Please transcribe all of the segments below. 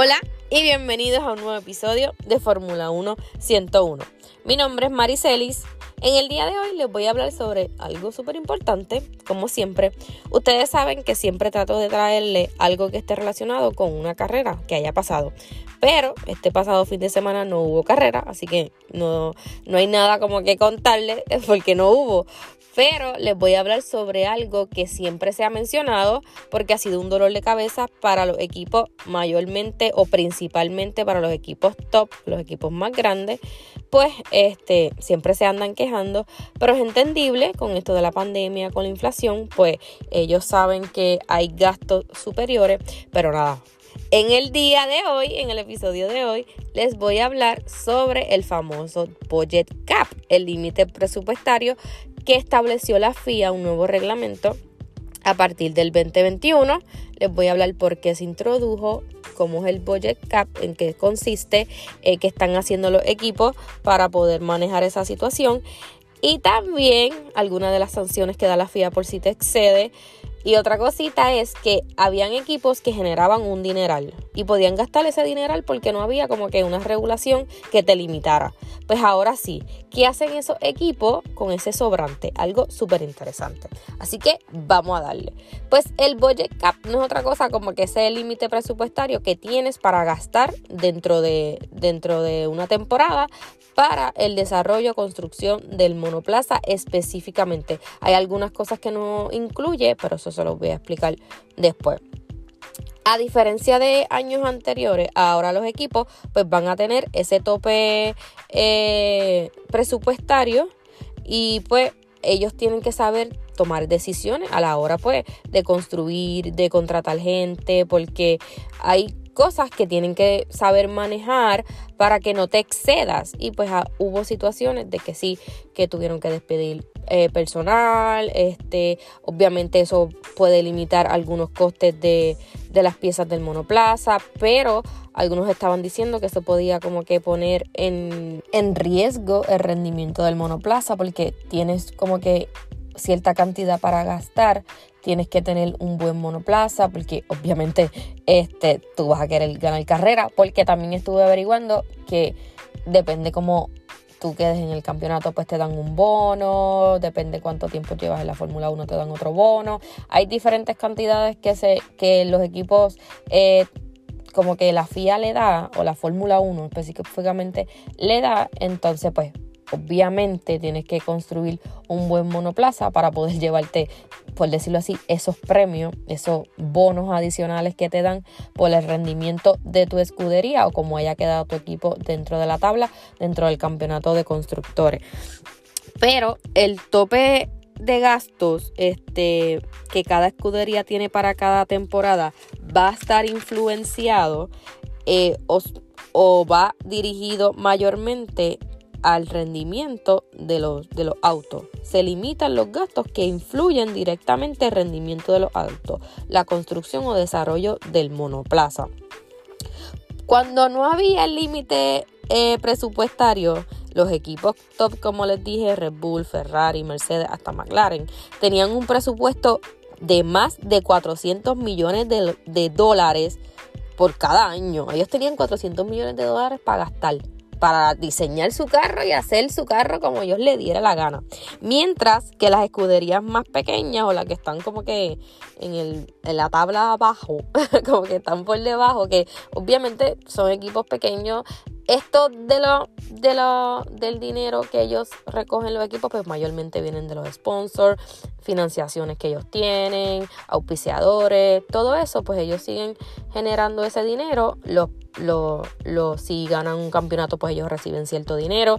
Hola y bienvenidos a un nuevo episodio de Fórmula 1 101. Mi nombre es Maricelis. En el día de hoy les voy a hablar sobre algo súper importante, como siempre. Ustedes saben que siempre trato de traerle algo que esté relacionado con una carrera que haya pasado. Pero este pasado fin de semana no hubo carrera, así que no, no hay nada como que contarles porque no hubo. Pero les voy a hablar sobre algo que siempre se ha mencionado porque ha sido un dolor de cabeza para los equipos mayormente o principalmente para los equipos top, los equipos más grandes, pues este siempre se andan quejando, pero es entendible con esto de la pandemia, con la inflación, pues ellos saben que hay gastos superiores, pero nada, en el día de hoy, en el episodio de hoy, les voy a hablar sobre el famoso budget cap, el límite presupuestario que estableció la FIA, un nuevo reglamento a partir del 2021. Les voy a hablar por qué se introdujo, cómo es el budget cap, en qué consiste, eh, qué están haciendo los equipos para poder manejar esa situación y también algunas de las sanciones que da la FIA por si te excede y otra cosita es que habían equipos que generaban un dineral y podían gastar ese dineral porque no había como que una regulación que te limitara. Pues ahora sí, ¿qué hacen esos equipos con ese sobrante? Algo súper interesante. Así que vamos a darle. Pues el budget cap no es otra cosa como que ese límite presupuestario que tienes para gastar dentro de, dentro de una temporada para el desarrollo, construcción del monoplaza específicamente. Hay algunas cosas que no incluye, pero eso se los voy a explicar después. A diferencia de años anteriores, ahora los equipos pues van a tener ese tope eh, presupuestario y pues ellos tienen que saber tomar decisiones a la hora pues de construir, de contratar gente, porque hay cosas que tienen que saber manejar para que no te excedas. Y pues ah, hubo situaciones de que sí, que tuvieron que despedir eh, personal, este, obviamente eso puede limitar algunos costes de, de las piezas del monoplaza, pero algunos estaban diciendo que eso podía como que poner en, en riesgo el rendimiento del monoplaza porque tienes como que cierta cantidad para gastar, tienes que tener un buen monoplaza, porque obviamente este, tú vas a querer ganar carrera, porque también estuve averiguando que depende cómo tú quedes en el campeonato, pues te dan un bono, depende cuánto tiempo llevas en la Fórmula 1, te dan otro bono. Hay diferentes cantidades que, se, que los equipos... Eh, como que la FIA le da, o la Fórmula 1 específicamente le da, entonces pues obviamente tienes que construir un buen monoplaza para poder llevarte, por decirlo así, esos premios, esos bonos adicionales que te dan por el rendimiento de tu escudería o como haya quedado tu equipo dentro de la tabla, dentro del campeonato de constructores. Pero el tope de gastos este, que cada escudería tiene para cada temporada va a estar influenciado eh, o va dirigido mayormente al rendimiento de los, de los autos. Se limitan los gastos que influyen directamente el rendimiento de los autos, la construcción o desarrollo del monoplaza. Cuando no había el límite eh, presupuestario, los equipos top, como les dije, Red Bull, Ferrari, Mercedes, hasta McLaren, tenían un presupuesto de más de 400 millones de, de dólares por cada año. Ellos tenían 400 millones de dólares para gastar para diseñar su carro y hacer su carro como ellos le diera la gana. Mientras que las escuderías más pequeñas o las que están como que en, el, en la tabla abajo, como que están por debajo, que obviamente son equipos pequeños, esto de lo, de lo, del dinero que ellos recogen los equipos, pues mayormente vienen de los sponsors, financiaciones que ellos tienen, auspiciadores, todo eso, pues ellos siguen generando ese dinero. Los, los, los, si ganan un campeonato, pues ellos reciben cierto dinero.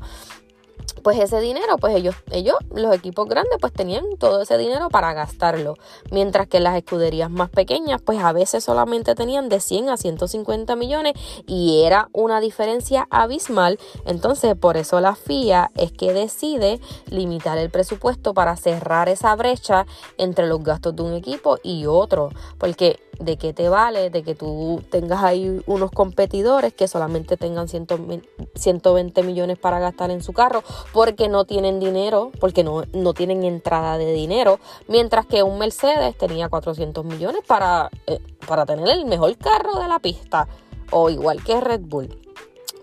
Pues ese dinero, pues ellos, ellos, los equipos grandes, pues tenían todo ese dinero para gastarlo. Mientras que las escuderías más pequeñas, pues a veces solamente tenían de 100 a 150 millones y era una diferencia abismal. Entonces, por eso la FIA es que decide limitar el presupuesto para cerrar esa brecha entre los gastos de un equipo y otro. Porque de qué te vale, de que tú tengas ahí unos competidores que solamente tengan 120 millones para gastar en su carro porque no tienen dinero, porque no, no tienen entrada de dinero, mientras que un Mercedes tenía 400 millones para, eh, para tener el mejor carro de la pista, o igual que Red Bull.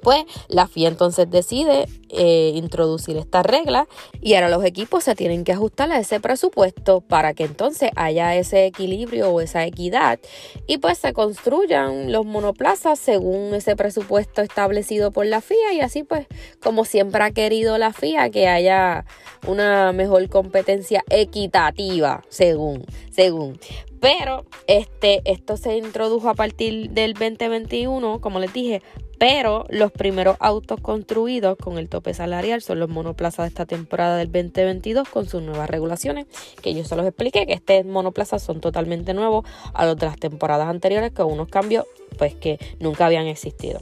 Pues la FIA entonces decide eh, introducir esta regla y ahora los equipos se tienen que ajustar a ese presupuesto para que entonces haya ese equilibrio o esa equidad y pues se construyan los monoplazas según ese presupuesto establecido por la FIA y así pues como siempre ha querido la FIA que haya una mejor competencia equitativa según según pero este, esto se introdujo a partir del 2021, como les dije, pero los primeros autos construidos con el tope salarial son los monoplazas de esta temporada del 2022 con sus nuevas regulaciones, que yo se los expliqué, que este monoplazas son totalmente nuevos a los de las temporadas anteriores con unos cambios pues que nunca habían existido.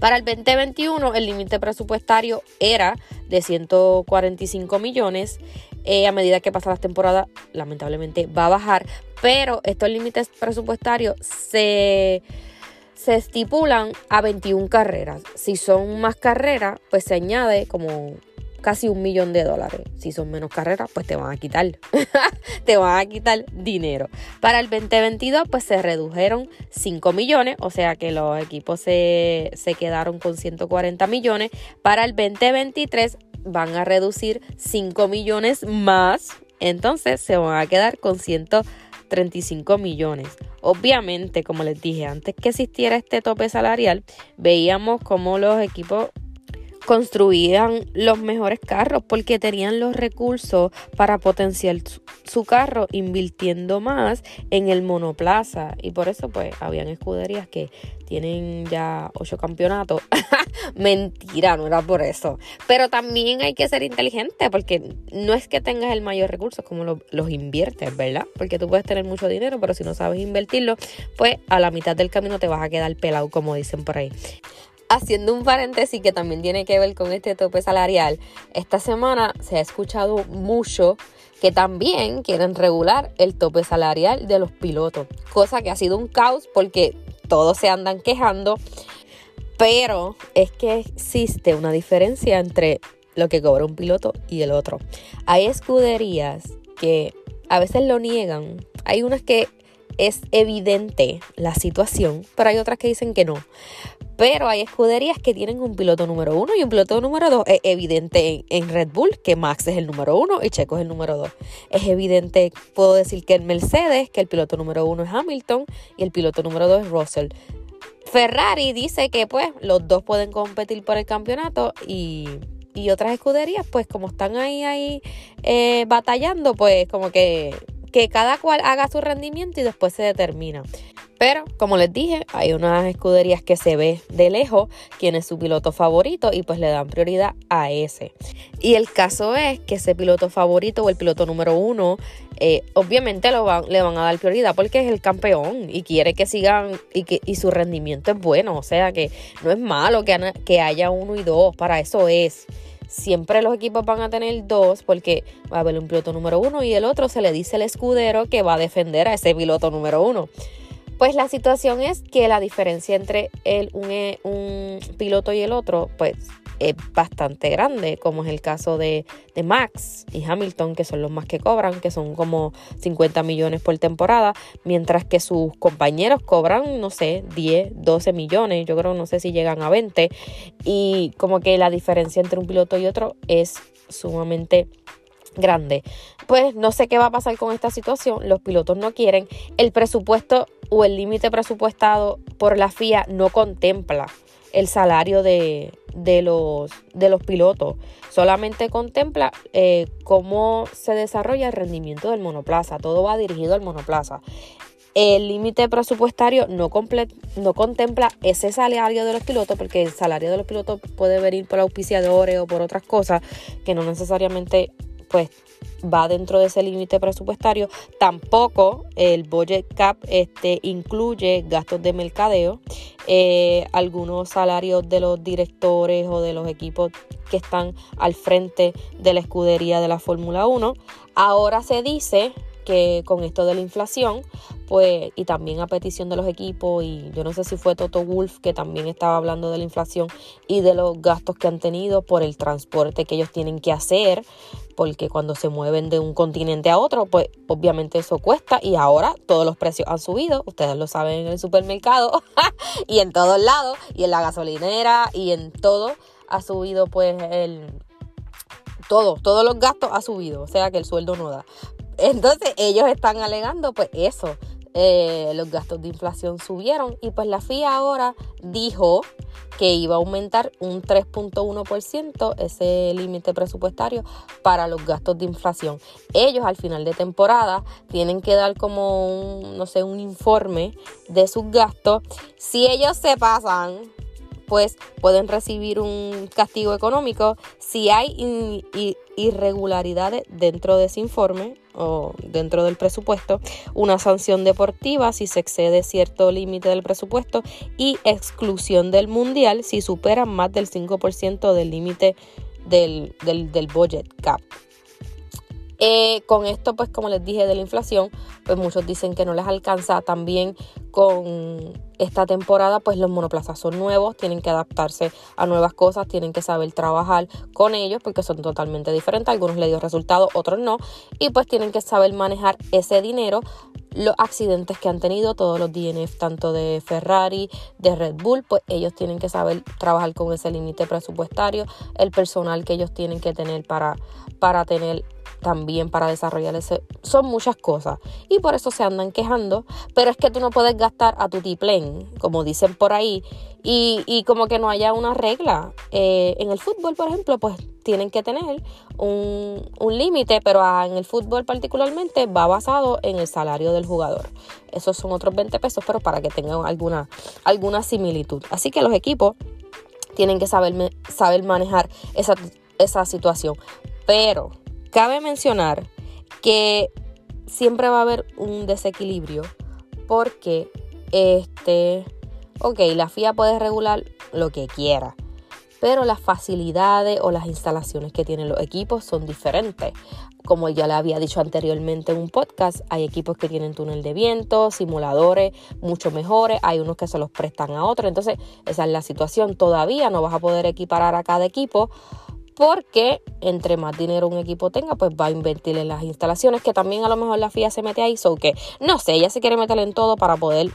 Para el 2021 el límite presupuestario era de 145 millones. Eh, a medida que pasan las temporadas, lamentablemente va a bajar, pero estos límites presupuestarios se se estipulan a 21 carreras. Si son más carreras, pues se añade como casi un millón de dólares. Si son menos carreras, pues te van a quitar. te van a quitar dinero. Para el 2022, pues se redujeron 5 millones, o sea que los equipos se, se quedaron con 140 millones. Para el 2023 van a reducir 5 millones más. Entonces se van a quedar con 135 millones. Obviamente, como les dije, antes que existiera este tope salarial, veíamos cómo los equipos construían los mejores carros porque tenían los recursos para potenciar su, carro invirtiendo más en el monoplaza. Y por eso pues habían escuderías que tienen ya ocho campeonatos. Mentira no era por eso. Pero también hay que ser inteligente porque no es que tengas el mayor recurso como los inviertes verdad porque tú puedes tener mucho dinero pero si no sabes invertirlo pues a la mitad del camino te vas a quedar pelado como dicen por ahí haciendo un paréntesis que también tiene que ver con este tope salarial, esta semana se ha escuchado mucho que también quieren regular el tope salarial de los pilotos, cosa que ha sido un caos porque todos se andan quejando, pero es que existe una diferencia entre lo que cobra un piloto y el otro. Hay escuderías que a veces lo niegan, hay unas que es evidente la situación, pero hay otras que dicen que no. Pero hay escuderías que tienen un piloto número uno y un piloto número dos. Es evidente en, Red Bull que Max es el número uno y Checo es el número dos. Es evidente, puedo decir que en Mercedes, que el piloto número uno es Hamilton y el piloto número dos es Russell. Ferrari dice que pues los dos pueden competir por el campeonato y, otras escuderías pues como están ahí ahí eh, batallando pues como que que cada cual haga su rendimiento y después se determina. Pero, como les dije, hay unas escuderías que se ve de lejos quién es su piloto favorito y pues le dan prioridad a ese. Y el caso es que ese piloto favorito o el piloto número uno, eh, obviamente lo van, le van a dar prioridad porque es el campeón y quiere que sigan y, que, y su rendimiento es bueno. O sea que no es malo que, que haya uno y dos, para eso es siempre los equipos van a tener dos porque va a haber un piloto número uno y el otro se le dice el escudero que va a defender a ese piloto número uno. Pues la situación es que la diferencia entre el, un, eh, un piloto y el otro, pues es bastante grande, como es el caso de, de, Max y Hamilton, que son los más que cobran, que son como 50 millones por temporada, mientras que sus compañeros cobran, no sé, 10, 12 millones, yo creo, no sé si llegan a 20, y como que la diferencia entre un piloto y otro es sumamente grande. Pues no sé qué va a pasar con esta situación, los pilotos no quieren, el presupuesto o el límite presupuestado por la FIA no contempla el salario de, los, de los pilotos, solamente contempla eh, cómo se desarrolla el rendimiento del monoplaza, todo va dirigido al monoplaza. El límite presupuestario no, no contempla ese salario de los pilotos, porque el salario de los pilotos puede venir por auspiciadores o por otras cosas que no necesariamente pues va dentro de ese límite presupuestario. Tampoco el budget cap este, incluye gastos de mercadeo, eh, algunos salarios de los directores o de los equipos que están al frente de la escudería de la Fórmula 1. Ahora se dice que con esto de la inflación, pues, y también a petición de los equipos, y yo no sé si fue Toto Wolf que también estaba hablando de la inflación y de los gastos que han tenido por el transporte que ellos tienen que hacer, porque cuando se mueven de un continente a otro, pues obviamente eso cuesta y ahora todos los precios han subido, ustedes lo saben en el supermercado y en todos lados, y en la gasolinera y en todo ha subido pues el todo, todos los gastos ha subido, o sea que el sueldo no da. Entonces ellos están alegando pues eso, eh, los gastos de inflación subieron y pues la FIA ahora dijo que iba a aumentar un 3.1% ese límite presupuestario para los gastos de inflación. Ellos al final de temporada tienen que dar como un, no sé, un informe de sus gastos. Si ellos se pasan, pues pueden recibir un castigo económico. Si hay irregularidades dentro de ese informe o dentro del presupuesto, una sanción deportiva si se excede cierto límite del presupuesto y exclusión del mundial si superan más del 5% del límite del, del, del budget cap. Eh, con esto, pues como les dije de la inflación, pues muchos dicen que no les alcanza. También con esta temporada, pues los monoplazas son nuevos, tienen que adaptarse a nuevas cosas, tienen que saber trabajar con ellos porque son totalmente diferentes. Algunos le dio resultado, otros no. Y pues tienen que saber manejar ese dinero los accidentes que han tenido todos los DNF, tanto de Ferrari, de Red Bull, pues ellos tienen que saber trabajar con ese límite presupuestario, el personal que ellos tienen que tener para, para tener también para desarrollar ese. Son muchas cosas. Y por eso se andan quejando. Pero es que tú no puedes gastar a tu tiplén, como dicen por ahí. Y, y como que no haya una regla. Eh, en el fútbol, por ejemplo, pues tienen que tener un, un límite, pero en el fútbol particularmente va basado en el salario del jugador. Esos son otros 20 pesos, pero para que tengan alguna, alguna similitud. Así que los equipos tienen que saber, saber manejar esa, esa situación. Pero Cabe mencionar que siempre va a haber un desequilibrio porque este, ok, la FIA puede regular lo que quiera, pero las facilidades o las instalaciones que tienen los equipos son diferentes. Como ya le había dicho anteriormente en un podcast, hay equipos que tienen túnel de viento, simuladores mucho mejores, hay unos que se los prestan a otros, entonces esa es la situación. Todavía no vas a poder equiparar a cada equipo porque entre más dinero un equipo tenga, pues va a invertir en las instalaciones, que también a lo mejor la FIA se mete ahí, so que no sé, ella se quiere meter en todo para poder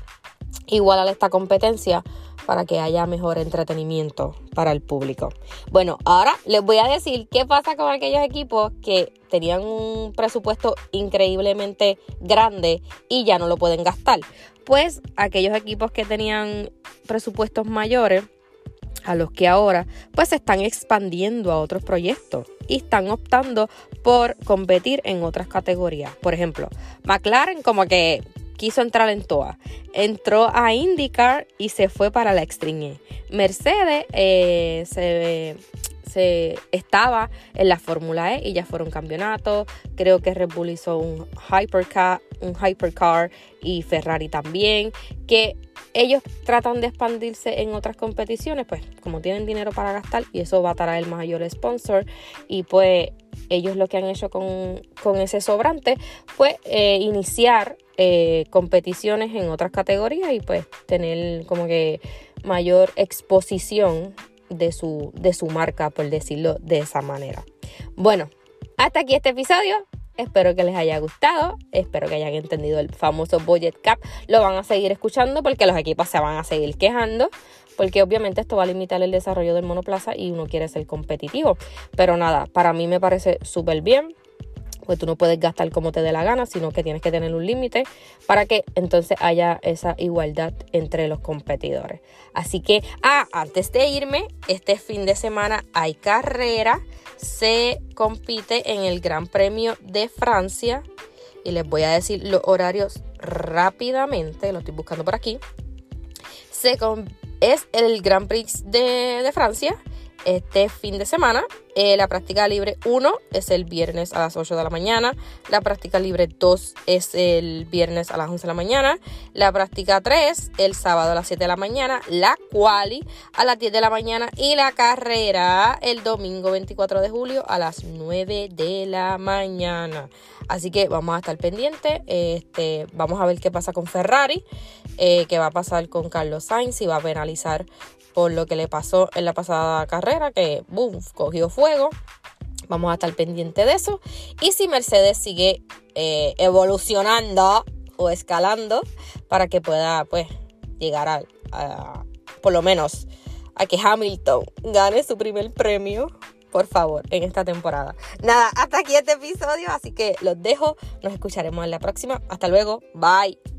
igualar esta competencia para que haya mejor entretenimiento para el público. Bueno, ahora les voy a decir qué pasa con aquellos equipos que tenían un presupuesto increíblemente grande y ya no lo pueden gastar. Pues aquellos equipos que tenían presupuestos mayores a los que ahora pues se están expandiendo a otros proyectos y están optando por competir en otras categorías. Por ejemplo, McLaren como que quiso entrar en todas. Entró a IndyCar y se fue para la Extreme E. Mercedes eh, se, se, estaba en la Fórmula E y ya fueron campeonatos. Creo que Red Bull hizo un hypercar, un hypercar y Ferrari también. Que ellos tratan de expandirse en otras competiciones, pues como tienen dinero para gastar y eso va a traer el mayor sponsor y pues ellos lo que han hecho con, ese sobrante fue eh, iniciar eh, competiciones en otras categorías y pues tener como que mayor exposición de su, de su marca, por decirlo de esa manera. Bueno, hasta aquí este episodio. Espero que les haya gustado, espero que hayan entendido el famoso budget cap. Lo van a seguir escuchando porque los equipos se van a seguir quejando, porque obviamente esto va a limitar el desarrollo del monoplaza y uno quiere ser competitivo. Pero nada, para mí me parece súper bien pues tú no puedes gastar como te dé la gana, sino que tienes que tener un límite para que entonces haya esa igualdad entre los competidores. Así que, ah, antes de irme, este fin de semana hay carrera, se compite en el Gran Premio de Francia. Y les voy a decir los horarios rápidamente, lo estoy buscando por aquí, se es el Grand Prix de Francia este fin de semana. Eh, la práctica libre 1 es el viernes a las 8 de la mañana. La práctica libre 2 es el viernes a las 11 de la mañana. La práctica 3 el sábado a las 7 de la mañana. La quali a las 10 de la mañana. Y la carrera el domingo 24 de julio a las 9 de la mañana. Así que vamos a estar pendientes. Este, vamos a ver qué pasa con Ferrari. Eh, qué va a pasar con Carlos Sainz. Si va a penalizar por lo que le pasó en la pasada que boom, cogió fuego. Vamos a estar pendiente de eso. Y si Mercedes sigue eh, evolucionando o escalando para que pueda pues llegar a, a, por lo menos a que Hamilton gane su primer premio por favor, en esta temporada. Nada, hasta aquí este episodio, así que los dejo, nos escucharemos en la próxima. Hasta luego, bye.